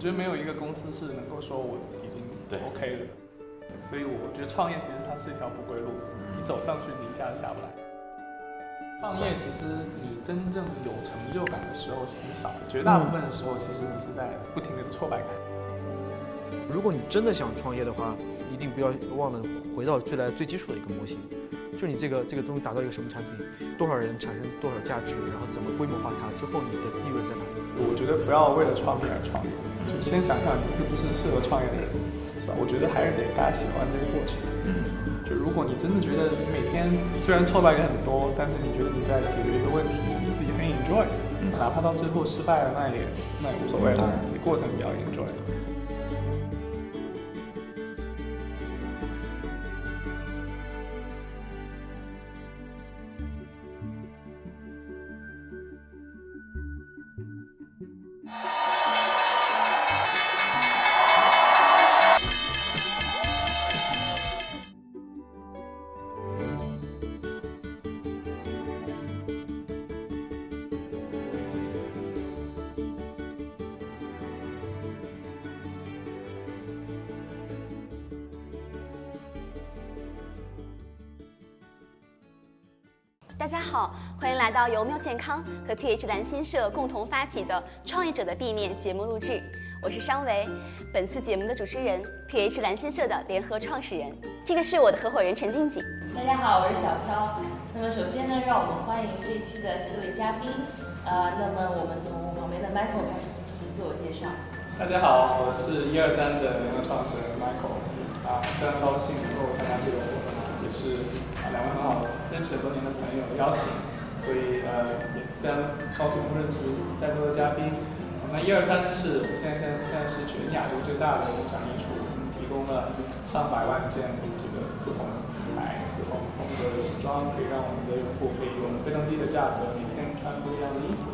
觉得没有一个公司是能够说我已经对 OK 了，所以我觉得创业其实它是一条不归路，你走上去你一下子下不来。创业其实你真正有成就感的时候是很少的，绝大部分的时候其实你是在不停的挫败感。如果你真的想创业的话，一定不要忘了回到最来最基础的一个模型，就你这个这个东西打造一个什么产品，多少人产生多少价值，然后怎么规模化它，之后你的利润在哪里？我觉得不要为了创业而创业，就先想想你是不是适合创业的人，是吧？我觉得还是得大家喜欢这个过程。嗯，就如果你真的觉得你每天虽然挫败感很多，但是你觉得你在解决一个问题，你自己很 enjoy，哪怕到最后失败了，那也那也无所谓了，你过程比较 enjoy。大家好，欢迎来到由喵健康和 TH 蓝心社共同发起的《创业者的避免》节目录制。我是商维，本次节目的主持人，TH 蓝心社的联合创始人。这个是我的合伙人陈静锦。大家好，我是小飘。那么首先呢，让我们欢迎这一期的四位嘉宾。呃，那么我们从旁边的 Michael 开始进行自我介绍。大家好，我是一二三的联合创始人 Michael，啊，非常高兴能够参加这个活动，也是啊两位很好认识很多年的朋友邀请，所以呃也非常高兴能认识在座的嘉宾。那一二三是我们现在现在现在是全亚洲最大的展艺处，我们提供了上百万件这个不同品牌、不同风格的时装，可以让我们的用户可以用非常低的价格每天穿不一样的衣服。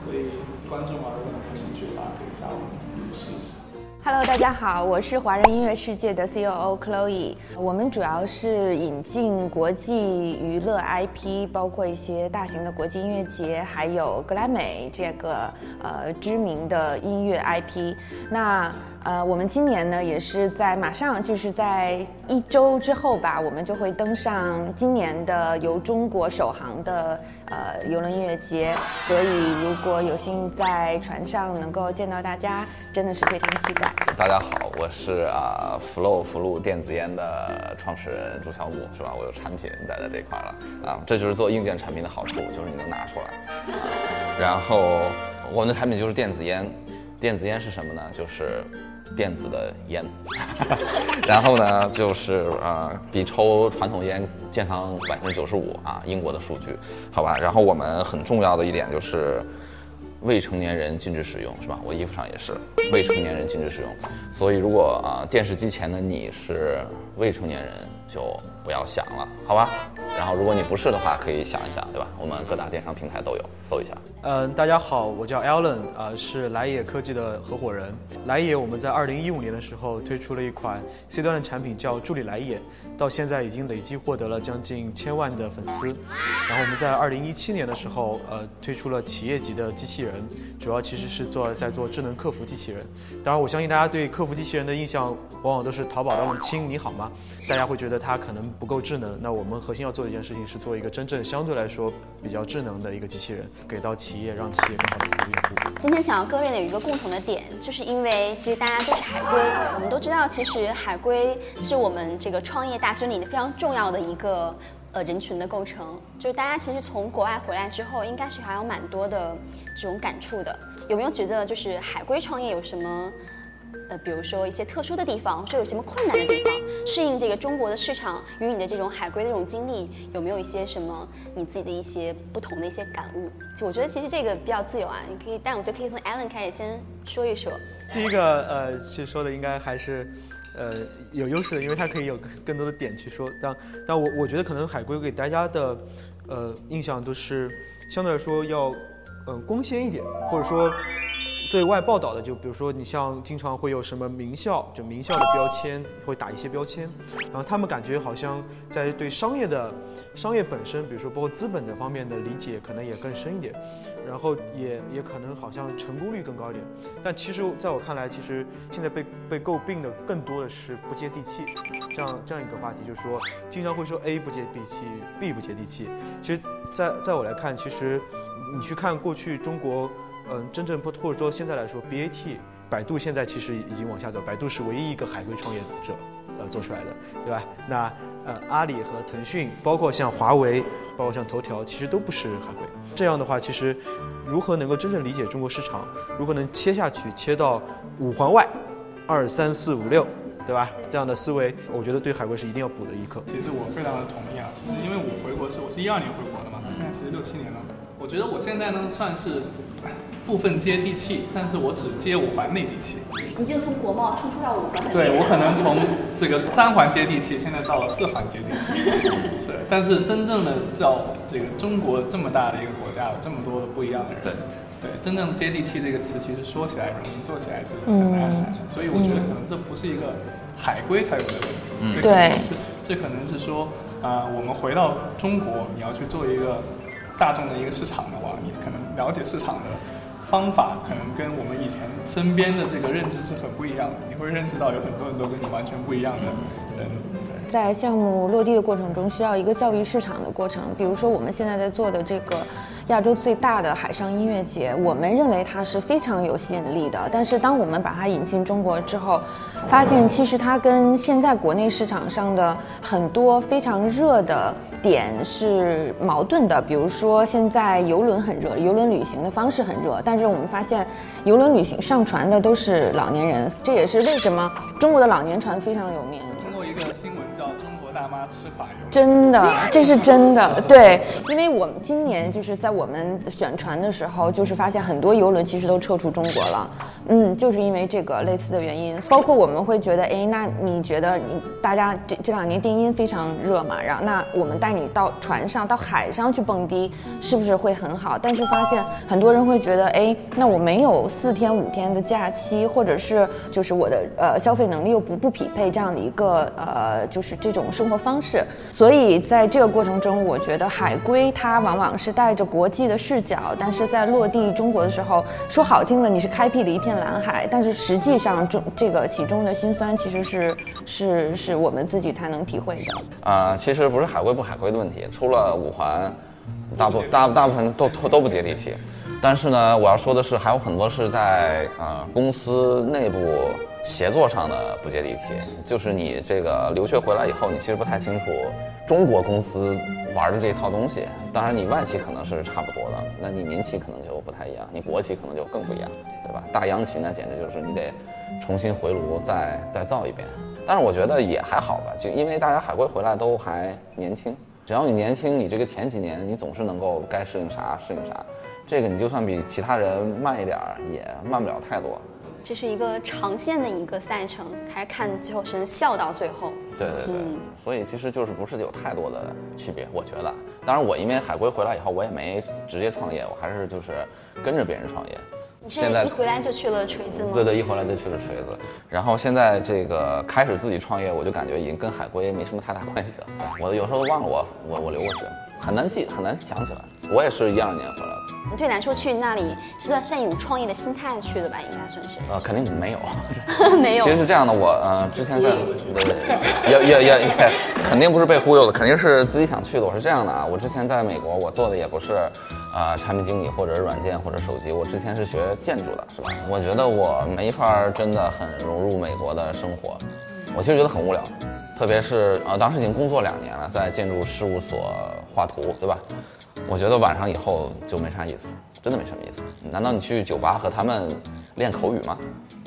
所以观众啊，如果有兴趣的话，可以下午试一试。Hello，大家好，我是华人音乐世界的 COO Chloe。我们主要是引进国际娱乐 IP，包括一些大型的国际音乐节，还有格莱美这个呃知名的音乐 IP。那呃，我们今年呢，也是在马上就是在一周之后吧，我们就会登上今年的由中国首航的呃游轮音乐节。所以如果有幸在船上能够见到大家，真的是非常期待。大家好，我是啊 Flow 福禄电子烟的创始人朱小武，是吧？我有产品在在这一块了啊，这就是做硬件产品的好处，就是你能拿出来。然后我们的产品就是电子烟，电子烟是什么呢？就是电子的烟，然后呢，就是呃，比抽传统烟健康百分之九十五啊，英国的数据，好吧。然后我们很重要的一点就是。未成年人禁止使用，是吧？我衣服上也是未成年人禁止使用，所以如果啊、电视机前的你是未成年人，就不要想了，好吧？然后如果你不是的话，可以想一想，对吧？我们各大电商平台都有，搜一下。嗯，大家好，我叫 Alan，呃，是来也科技的合伙人。来也我们在二零一五年的时候推出了一款 C 端的产品，叫助理来也，到现在已经累计获得了将近千万的粉丝。然后我们在二零一七年的时候，呃，推出了企业级的机器人，主要其实是做在做智能客服机器人。当然，我相信大家对客服机器人的印象往往都是淘宝的那种“亲你好吗”，大家会觉得它可能不够智能。那我们核心要做的一件事情是做一个真正相对来说比较智能的一个机器人，给到企业，让企业更好的服务用户。今天想要各位的有一个共同的点，就是因为其实大家都是海归，我们都知道，其实海归是我们这个创业大军里的非常重要的一个呃人群的构成。就是大家其实从国外回来之后，应该是还有蛮多的这种感触的。有没有觉得就是海归创业有什么？比如说一些特殊的地方，说有什么困难的地方，适应这个中国的市场与你的这种海归的这种经历，有没有一些什么你自己的一些不同的一些感悟？就我觉得其实这个比较自由啊，你可以，但我觉得可以从 Alan 开始先说一说。第一个呃，去说的应该还是。呃，有优势的，因为它可以有更多的点去说。但但我我觉得可能海归给大家的，呃，印象都是相对来说要，嗯、呃，光鲜一点，或者说对外报道的，就比如说你像经常会有什么名校，就名校的标签会打一些标签，然后他们感觉好像在对商业的商业本身，比如说包括资本的方面的理解，可能也更深一点。然后也也可能好像成功率更高一点。但其实在我看来，其实现在被被诟病的更多的是不接地气，这样这样一个话题，就是说经常会说 A 不接地气，B 不接地气。其实在在我来看，其实你去看过去中国，嗯，真正不或者说现在来说，BAT。百度现在其实已经往下走，百度是唯一一个海归创业者，呃，做出来的，对吧？那呃，阿里和腾讯，包括像华为，包括像头条，其实都不是海归。这样的话，其实如何能够真正理解中国市场，如何能切下去，切到五环外，二三四五六，对吧？这样的思维，我觉得对海归是一定要补的一课。其实我非常的同意啊，就是因为我回国是我是一二年回国的嘛，现在其实六七年了。我觉得我现在呢算是。部分接地气，但是我只接五环内地气。你就从国贸冲出到五环。对我可能从这个三环接地气，现在到了四环接地气。是，但是真正的叫这个中国这么大的一个国家，有这么多的不一样的人。对，对，真正接地气这个词，其实说起来容易，做起来是很难很难。所以我觉得可能这不是一个海归才有的问题。嗯，对。这可能是说，啊，我们回到中国，你要去做一个大众的一个市场的话，你可能了解市场的。方法可能跟我们以前身边的这个认知是很不一样的，你会认识到有很多很多跟你完全不一样的人。在项目落地的过程中，需要一个教育市场的过程。比如说我们现在在做的这个亚洲最大的海上音乐节，我们认为它是非常有吸引力的。但是当我们把它引进中国之后，发现其实它跟现在国内市场上的很多非常热的。点是矛盾的，比如说现在游轮很热，游轮旅行的方式很热，但是我们发现游轮旅行上船的都是老年人，这也是为什么中国的老年船非常有名。通过一个新闻大妈吃法游，真的，这是真的，对，因为我们今年就是在我们选船的时候，就是发现很多游轮其实都撤出中国了，嗯，就是因为这个类似的原因，包括我们会觉得，哎，那你觉得你大家这这两年电音非常热嘛，然后那我们带。你到船上、到海上去蹦迪，是不是会很好？但是发现很多人会觉得，哎，那我没有四天五天的假期，或者是就是我的呃消费能力又不不匹配这样的一个呃就是这种生活方式。所以在这个过程中，我觉得海归它往往是带着国际的视角，但是在落地中国的时候，说好听了你是开辟了一片蓝海，但是实际上中这个其中的辛酸其实是 是是我们自己才能体会的。啊，其实不是海归不海归。的问题，出了五环，大部大大部分都都都不接地气。但是呢，我要说的是，还有很多是在呃公司内部协作上的不接地气。就是你这个留学回来以后，你其实不太清楚中国公司玩的这套东西。当然，你外企可能是差不多的，那你民企可能就不太一样，你国企可能就更不一样，对吧？大央企那简直就是你得重新回炉再再造一遍。但是我觉得也还好吧，就因为大家海归回来都还年轻。只要你年轻，你这个前几年你总是能够该适应啥适应啥，这个你就算比其他人慢一点儿，也慢不了太多。这是一个长线的一个赛程，还是看最后谁能笑到最后。对对对，所以其实就是不是有太多的区别，我觉得。当然我因为海归回来以后，我也没直接创业，我还是就是跟着别人创业。现在一回来就去了锤子吗？对对，一回来就去了锤子，然后现在这个开始自己创业，我就感觉已经跟海归没什么太大关系了。我有时候都忘了我我我留过学，很难记，很难想起来。我也是一二年回来的。你对来说去那里是算一种创业的心态去的吧？应该算是。呃，肯定没有，没有。其实是这样的，我呃之前在也也也也肯定不是被忽悠的，肯定是自己想去的。我是这样的啊，我之前在美国，我做的也不是啊产品经理或者是软件或者手机，我之前是学建筑的，是吧？我觉得我没法真的很融入美国的生活，我其实觉得很无聊，特别是呃当时已经工作两年了，在建筑事务所画图，对吧？我觉得晚上以后就没啥意思，真的没什么意思。难道你去酒吧和他们练口语吗？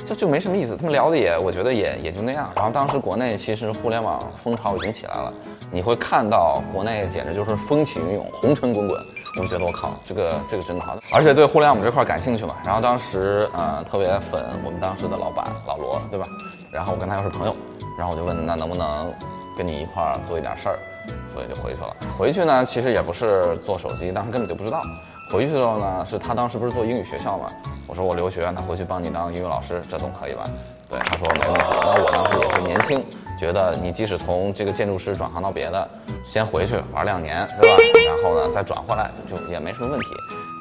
这就没什么意思。他们聊的也，我觉得也也就那样。然后当时国内其实互联网风潮已经起来了，你会看到国内简直就是风起云涌、红尘滚滚。我就觉得我靠，这个这个真的好，而且对互联网这块感兴趣嘛。然后当时呃特别粉我们当时的老板老罗，对吧？然后我跟他又是朋友，然后我就问那能不能跟你一块儿做一点事儿。所以就回去了。回去呢，其实也不是做手机，当时根本就不知道。回去的时候呢，是他当时不是做英语学校嘛？我说我留学，他回去帮你当英语老师，这总可以吧？对，他说没问题。那我当时也是年轻，觉得你即使从这个建筑师转行到别的，先回去玩两年，对吧？然后呢再转回来，就也没什么问题。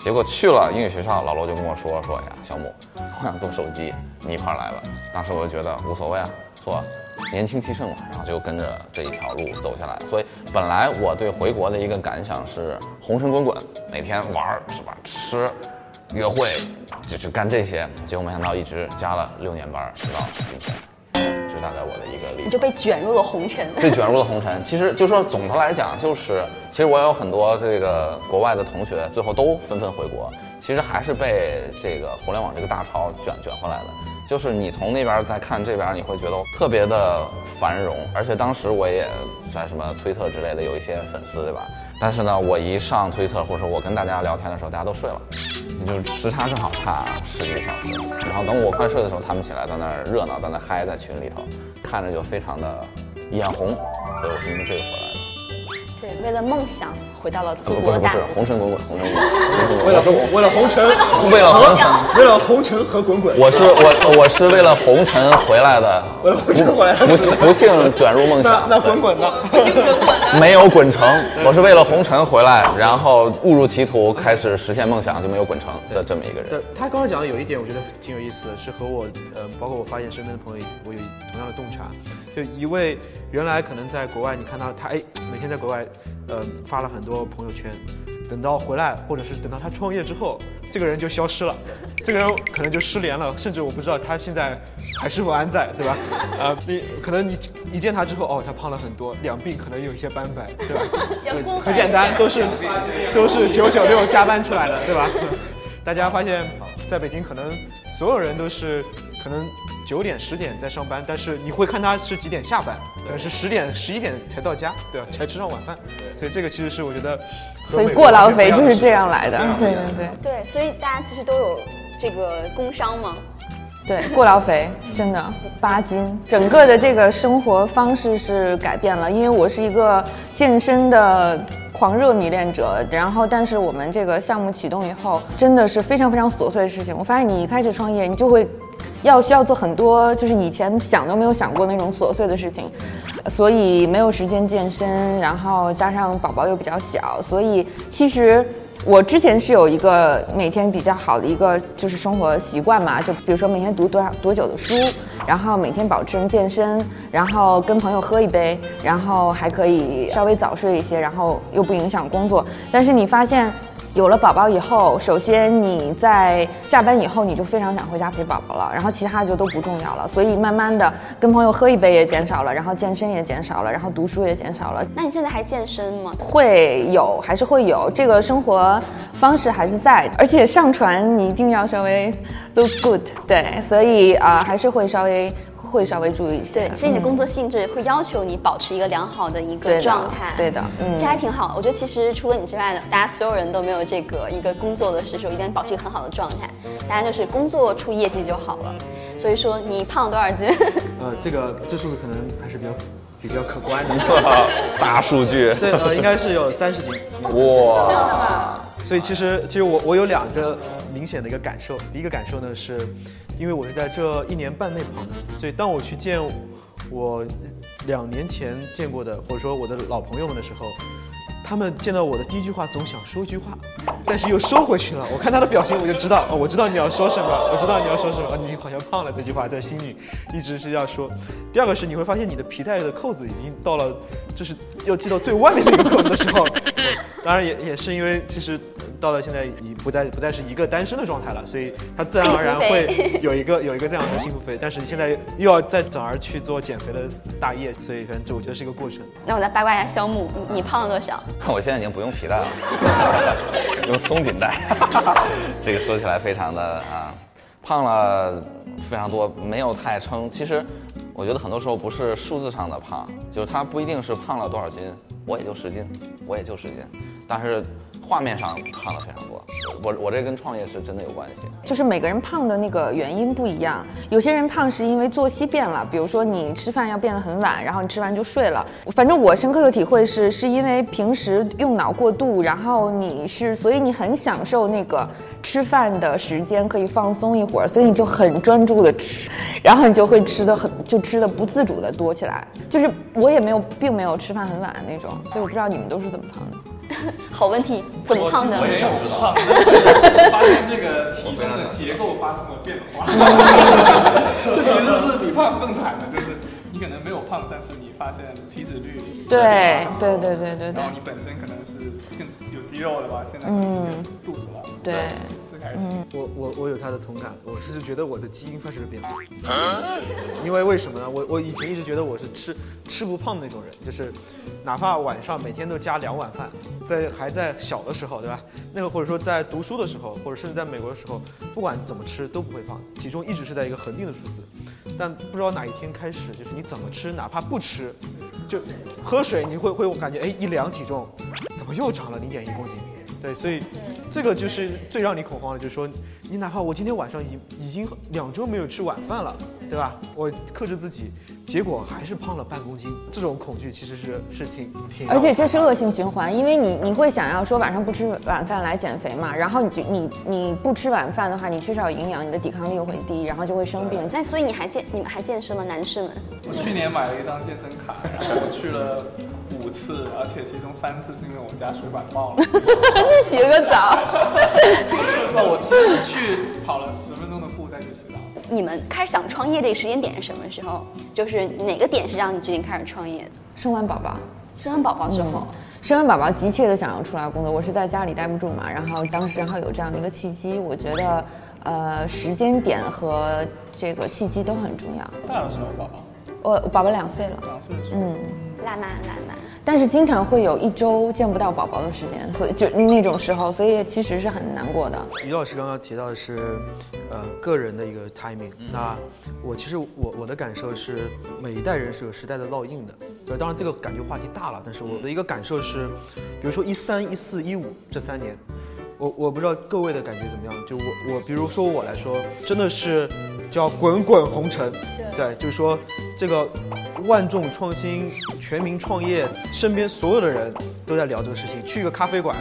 结果去了英语学校，老罗就跟我说说，呀，小母，我想做手机，你一块来吧。当时我就觉得无所谓啊，做年轻气盛嘛，然后就跟着这一条路走下来。所以本来我对回国的一个感想是红尘滚滚，每天玩儿是吧，吃。约会就就干这些，结果没想到一直加了六年班，直到今天，这是大概我的一个历程。你就被卷入了红尘。被卷入了红尘。其实就说总的来讲，就是其实我有很多这个国外的同学，最后都纷纷回国，其实还是被这个互联网这个大潮卷卷回来的。就是你从那边再看这边，你会觉得特别的繁荣，而且当时我也在什么推特之类的有一些粉丝，对吧？但是呢，我一上推特或者说我跟大家聊天的时候，大家都睡了，你就时差正好差十几个小时。然后等我快睡的时候，他们起来在那热闹，在那嗨，在群里头，看着就非常的眼红。所以我是因为这个回来的。对，为了梦想回到了祖不国大是不是，红尘滚滚，红尘滚滚。为了为了红尘，为了红尘，为了红尘和滚滚，我是我我是为了红尘回来的，为了红尘回来的不幸不幸卷入梦想。那滚滚呢？没有滚成，我是为了红尘回来，然后误入歧途，开始实现梦想，就没有滚成的这么一个人。对，他刚刚讲的有一点，我觉得挺有意思的，是和我，呃，包括我发现身边的朋友，我有同样的洞察。就一位原来可能在国外，你看到他，哎，每天在国外，呃，发了很多朋友圈，等到回来，或者是等到他创业之后，这个人就消失了，这个人可能就失联了，甚至我不知道他现在还是否安在，对吧？呃，你可能你一见他之后，哦，他胖了很多，两鬓可能有一些斑白，对吧？很简单，都是都是九九六加班出来的，对吧？大家发现，在北京可能所有人都是可能九点十点在上班，但是你会看他是几点下班，可能是十点十一点才到家，对吧？才吃上晚饭，所以这个其实是我觉得所以过劳肥就是这样来的对啊。对对对对，所以大家其实都有这个工伤嘛。对，过劳肥真的八斤，整个的这个生活方式是改变了。因为我是一个健身的狂热迷恋者，然后但是我们这个项目启动以后，真的是非常非常琐碎的事情。我发现你一开始创业，你就会要需要做很多就是以前想都没有想过那种琐碎的事情，所以没有时间健身，然后加上宝宝又比较小，所以其实。我之前是有一个每天比较好的一个就是生活习惯嘛，就比如说每天读多少多久的书，然后每天保持健身，然后跟朋友喝一杯，然后还可以稍微早睡一些，然后又不影响工作。但是你发现。有了宝宝以后，首先你在下班以后你就非常想回家陪宝宝了，然后其他的就都不重要了。所以慢慢的跟朋友喝一杯也减少了，然后健身也减少了，然后读书也减少了。那你现在还健身吗？会有，还是会有这个生活方式还是在，而且上传你一定要稍微 look good，对，所以啊、呃还是会稍微会稍微注意一些。对，其实你的工作性质会要求你保持一个良好的一个对的状态。对的，嗯这还挺好。我觉得其实除了你之外的，大家所有人都没有这个一个工作的时候一定要保持一个很好的状态，大家就是工作出业绩就好了。所以说你胖了多少斤？呃，这个这数字可能还是比较比较可观的。大数据，对呃应该是有三十斤，哇，所以其实其实我我有两个明显的一个感受，第一个感受呢是，因为我是在这一年半内跑的，所以当我去见我两年前见过的或者说我的老朋友们的时候，他们见到我的第一句话总想说一句话，但是又收回去了。我看他的表情，我就知道，哦，我知道你要说什么，我知道你要说什么，你好像胖了这句话在心里一直是要说。第二个是你会发现你的皮带的扣子已经到了，就是要系到最外面那个扣子的时候，当然也也是因为其实到了现在已不再不再是一个单身的状态了，所以他自然而然会有一个 有一个这样的幸福肥，但是你现在又要再转而去做减肥的大业，所以反正这我觉得是一个过程。那我再八卦一下肖木，你你胖了多少？我现在已经不用皮带了，用松紧带。这个说起来非常的啊，胖了非常多，没有太称。其实我觉得很多时候不是数字上的胖，就是它不一定是胖了多少斤，我也就十斤，我也就十斤，但是画面上胖了非常多。我我这跟创业是真的有关系。就是每个人胖的那个原因不一样，有些人胖是因为作息变了，比如说你吃饭要变得很晚，然后你吃完就睡了。反正我深刻的体会是，是因为平时用脑过度，然后你是，所以你很享受那个吃饭的时间，可以放松一会儿，所以你就很专注的吃，然后你就会吃的很，就吃的不自主的多起来。就是我也没有，并没有吃饭很晚那种，所以我不知道你们都是怎么胖的。好问题，怎么胖的？我也想知道。发现这个体重的结构发生了变化，这其实是比胖更惨的，就是你可能没有胖，但是你发现体脂率对对对对对对然后你本身可能是更有肌肉的吧，现在可能是肚子了，对，这开始。我我我有他的同感，我是觉得我的基因发生了变化，因为为什么呢？我我以前一直觉得我是吃吃不胖的那种人，就是哪怕晚上每天都加两碗饭，在还在小的时候，对吧？那个或者说在读书的时候，或者甚至在美国的时候，不管怎么吃都不会胖，体重一直是在一个恒定的数字。但不知道哪一天开始，就是你怎么吃，哪怕不吃，就喝水，你会会感觉哎一量体重，怎么又长了零点一公斤？对，所以这个就是最让你恐慌的，就是说你哪怕我今天晚上已已经两周没有吃晚饭了，对吧？我克制自己，结果还是胖了半公斤，这种恐惧其实是是挺挺。而且这是恶性循环，因为你你会想要说晚上不吃晚饭来减肥嘛，然后你就你你不吃晚饭的话，你缺少营养，你的抵抗力又会低，然后就会生病。那所以你还健你们还健身吗，男士们？我去年买了一张健身卡，然后我去了五次，而且其中三次是因为我家水管爆了。洗了个澡。那我其实去跑了十分钟的步再去洗澡。你们开始想创业这个时间点是什么时候？就是哪个点是让你决定开始创业的？生完宝宝，生完宝宝之后，生完宝宝急切的想要出来工作，我是在家里待不住嘛，然后当时正好有这样的一个契机，我觉得，呃，时间点和这个契机都很重要。大的时候宝宝，我宝宝两岁了，两岁的时候，嗯，辣妈辣妈。但是经常会有一周见不到宝宝的时间，所以就那种时候，所以其实是很难过的。于老师刚刚提到的是，呃，个人的一个 timing。那我其实我我的感受是，每一代人是有时代的烙印的。对，当然这个感觉话题大了，但是我的一个感受是，比如说一三、一四、一五这三年，我我不知道各位的感觉怎么样。就我我比如说我来说，真的是叫滚滚红尘。对，就是说这个万众创新、全民创业，身边所有的人都在聊这个事情。去一个咖啡馆，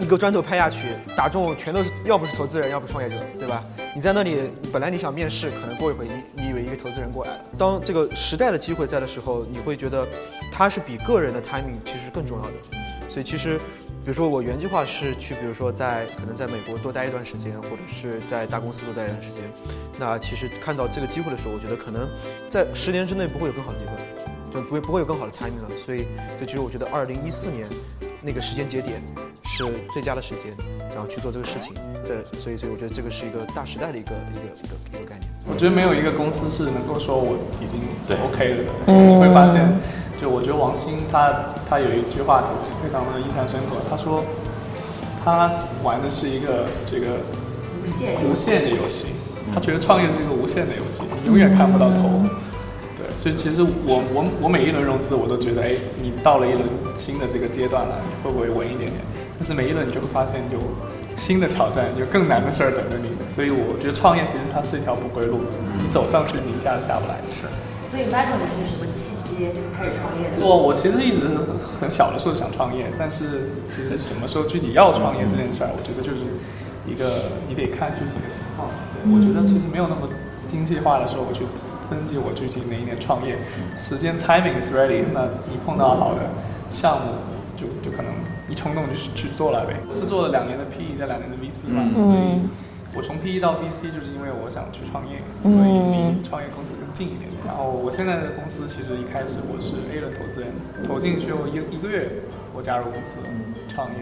一个砖头拍下去，打中全都是要不是投资人，要不是创业者，对吧？你在那里，本来你想面试，可能过一会儿你你以为一个投资人过来了。当这个时代的机会在的时候，你会觉得它是比个人的 timing 其实更重要的。所以其实，比如说我原计划是去，比如说在可能在美国多待一段时间，或者是在大公司多待一段时间。那其实看到这个机会的时候，我觉得可能在十年之内不会有更好的机会，就不会不会有更好的 timing 了。所以，就其实我觉得二零一四年那个时间节点是最佳的时间，然后去做这个事情。对，所以所以我觉得这个是一个大时代的一个一个一个一个概念。我觉得没有一个公司是能够说我已经 OK 了的。你会发现，就我觉得王鑫他他有一句话非常的印象深刻，他说他玩的是一个这个无限的游戏，他觉得创业是一个无限的游戏，你永远看不到头。对，所以其实我我我每一轮融资我都觉得，哎，你到了一轮新的这个阶段了，你会不会稳一点点？但是每一轮你就会发现有新的挑战，有更难的事儿等着你。所以我觉得创业其实它是一条不归路，你走上去你一下子下不来。是。所以 Michael 你是什么契机开始创业的？我我其实一直很小的时候就想创业，但是其实什么时候具体要创业这件事儿，我觉得就是一个你得看具体的情况。对，我觉得其实没有那么精细化的时候，我去分析我具体哪一年创业，时间 timing is ready，那你碰到好的项目，就就可能一冲动就去去做了呗。我是做了两年的 PE，在两年的 VC 嘛，所以我从 PE 到 VC 就是因为我想去创业，所以离创业公司更近一点。然后我现在的公司其实一开始我是 A 轮投资人，投进去后一一个月，我加入公司创业。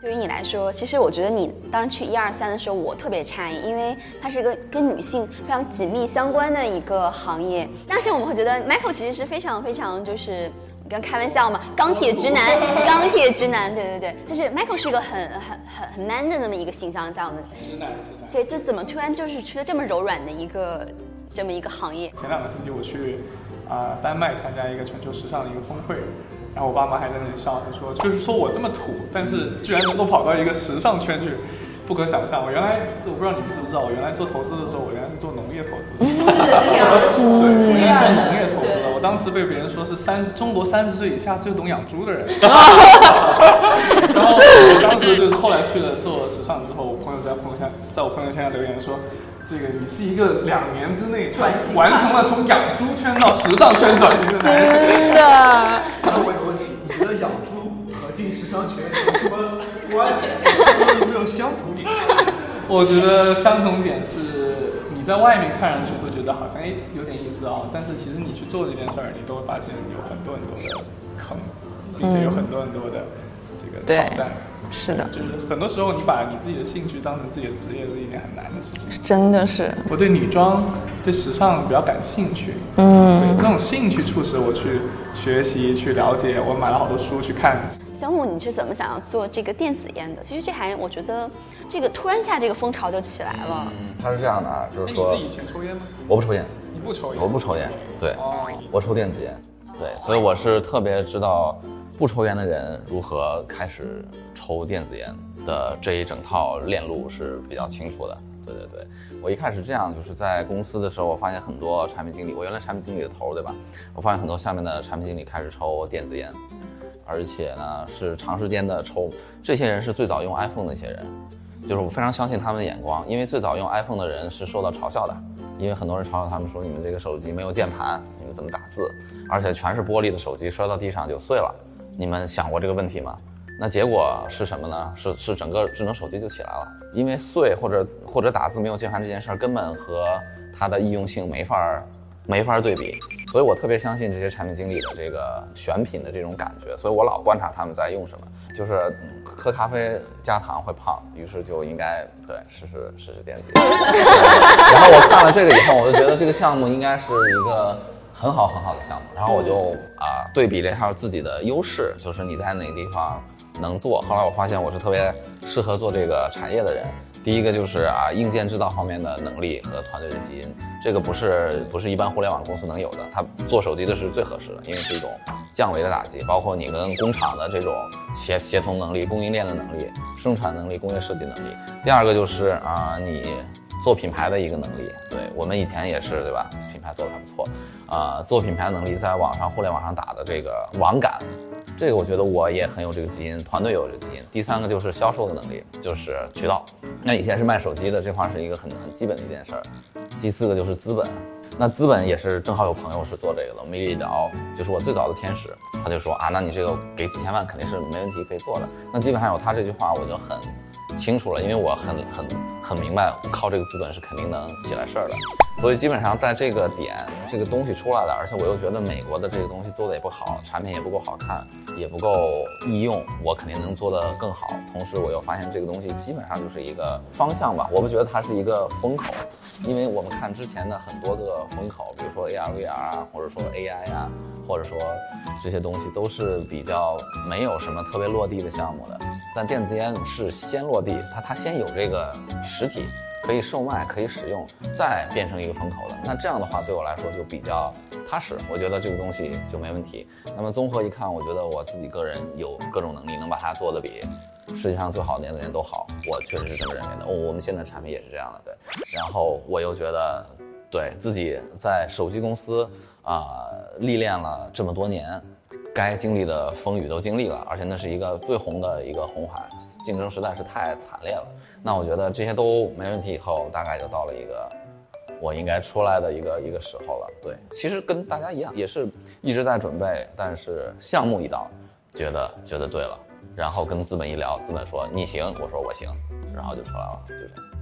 对于你来说，其实我觉得你当时去一二三的时候，我特别诧异，因为它是一个跟女性非常紧密相关的一个行业。但是我们会觉得 Michael 其实是非常非常就是。刚开玩笑嘛，钢铁直男，钢铁直男，对对对，就是 Michael 是一个很很很很 man 的那么一个形象，在我们直男直男。对，就怎么突然就是去了这么柔软的一个这么一个行业？前两个星期我去啊、丹麦参加一个全球时尚的一个峰会，然后我爸妈还在那里笑，他说就是说我这么土，但是居然能够跑到一个时尚圈去。不可想象，我原来我不知道你们知不知道，我原来做投资的时候，我原来是做农业投资。的，对，我原来做农业投资的，我当时被别人说是三十中国三十岁以下最懂养猪的人，然后我当时就是后来去了做时尚之后，我朋友在朋友圈在我朋友圈上留言说，这个你是一个两年之内转型完成了从养猪圈到时尚圈转型的男人，真的。那我有个问题，你觉得养猪和进时尚圈有什么关联？有没有相同点？我觉得相同点是，你在外面看上去会觉得好像哎有点意思哦，但是其实你去做这件事儿，你都会发现有很多很多的坑，并且有很多很多的这个挑战。是的，就是很多时候你把你自己的兴趣当成自己的职业是一件很难的事情。真的是，我对女装、对时尚比较感兴趣，嗯，对这种兴趣促使我去学习、去了解。我买了好多书去看。小姆，你是怎么想要做这个电子烟的？其实这还我觉得，这个突然下这个风潮就起来了。嗯，他是这样的啊，就是说，你自己以前抽烟吗？我不抽烟，你不抽烟？我不抽烟，对，哦，我抽电子烟，对，所以我是特别知道不抽烟的人如何开始抽电子烟的这一整套链路是比较清楚的。对对对，我一开始这样，就是在公司的时候，我发现很多产品经理，我原来产品经理的头，对吧？我发现很多下面的产品经理开始抽电子烟，而且呢是长时间的抽。这些人是最早用 iPhone 的一些人，就是我非常相信他们的眼光，因为最早用 iPhone 的人是受到嘲笑的，因为很多人嘲笑他们说你们这个手机没有键盘，你们怎么打字？而且全是玻璃的手机，摔到地上就碎了。你们想过这个问题吗？那结果是什么呢？是是整个智能手机就起来了，因为碎或者或者打字没有键盘这件事儿根本和它的易用性没法儿没法儿对比，所以我特别相信这些产品经理的这个选品的这种感觉，所以我老观察他们在用什么，就是嗯喝咖啡加糖会胖，于是就应该对试试试试电子烟。然后我看了这个以后，我就觉得这个项目应该是一个很好很好的项目，然后我就啊、对比了一下自己的优势，就是你在哪个地方能做。后来我发现我是特别适合做这个产业的人。第一个就是啊，硬件制造方面的能力和团队的基因，这个不是不是一般互联网公司能有的。他做手机的是最合适的，因为是一种降维的打击，包括你跟工厂的这种协协同能力、供应链的能力、生产能力、工业设计能力。第二个就是啊，你做品牌的一个能力。对我们以前也是，对吧？品牌做的还不错，啊、做品牌能力在网上互联网上打的这个网感，这个我觉得我也很有这个基因，团队有这个基因。第三个就是销售的能力，就是渠道。那以前是卖手机的，这块是一个很很基本的一件事儿。第四个就是资本，那资本也是正好有朋友是做这个的，我们一聊，就是我最早的天使，他就说啊，那你这个给几千万肯定是没问题可以做的。那基本上有他这句话，我就很清楚了，因为我很很很明白，靠这个资本是肯定能起来事儿的。所以基本上在这个点，这个东西出来了，而且我又觉得美国的这个东西做的也不好，产品也不够好看，也不够易用，我肯定能做得更好。同时我又发现这个东西基本上就是一个方向吧，我不觉得它是一个风口，因为我们看之前的很多个风口，比如说 AR、VR 啊，或者说 AI 啊，或者说这些东西都是比较没有什么特别落地的项目的。但电子烟是先落地，它它先有这个实体。可以售卖，可以使用，再变成一个风口的。那这样的话，对我来说就比较踏实。我觉得这个东西就没问题。那么综合一看，我觉得我自己个人有各种能力，能把它做得比世界上最好的电子烟都好。我确实是这么认为的。哦，我们现在产品也是这样的，对。然后我又觉得，对自己在手机公司啊、历练了这么多年。该经历的风雨都经历了，而且那是一个最红的一个红海，竞争实在是太惨烈了。那我觉得这些都没问题，以后大概就到了一个我应该出来的一个一个时候了。对，其实跟大家一样，也是一直在准备，但是项目一到，觉得觉得对了，然后跟资本一聊，资本说你行，我说我行，然后就出来了，就这样。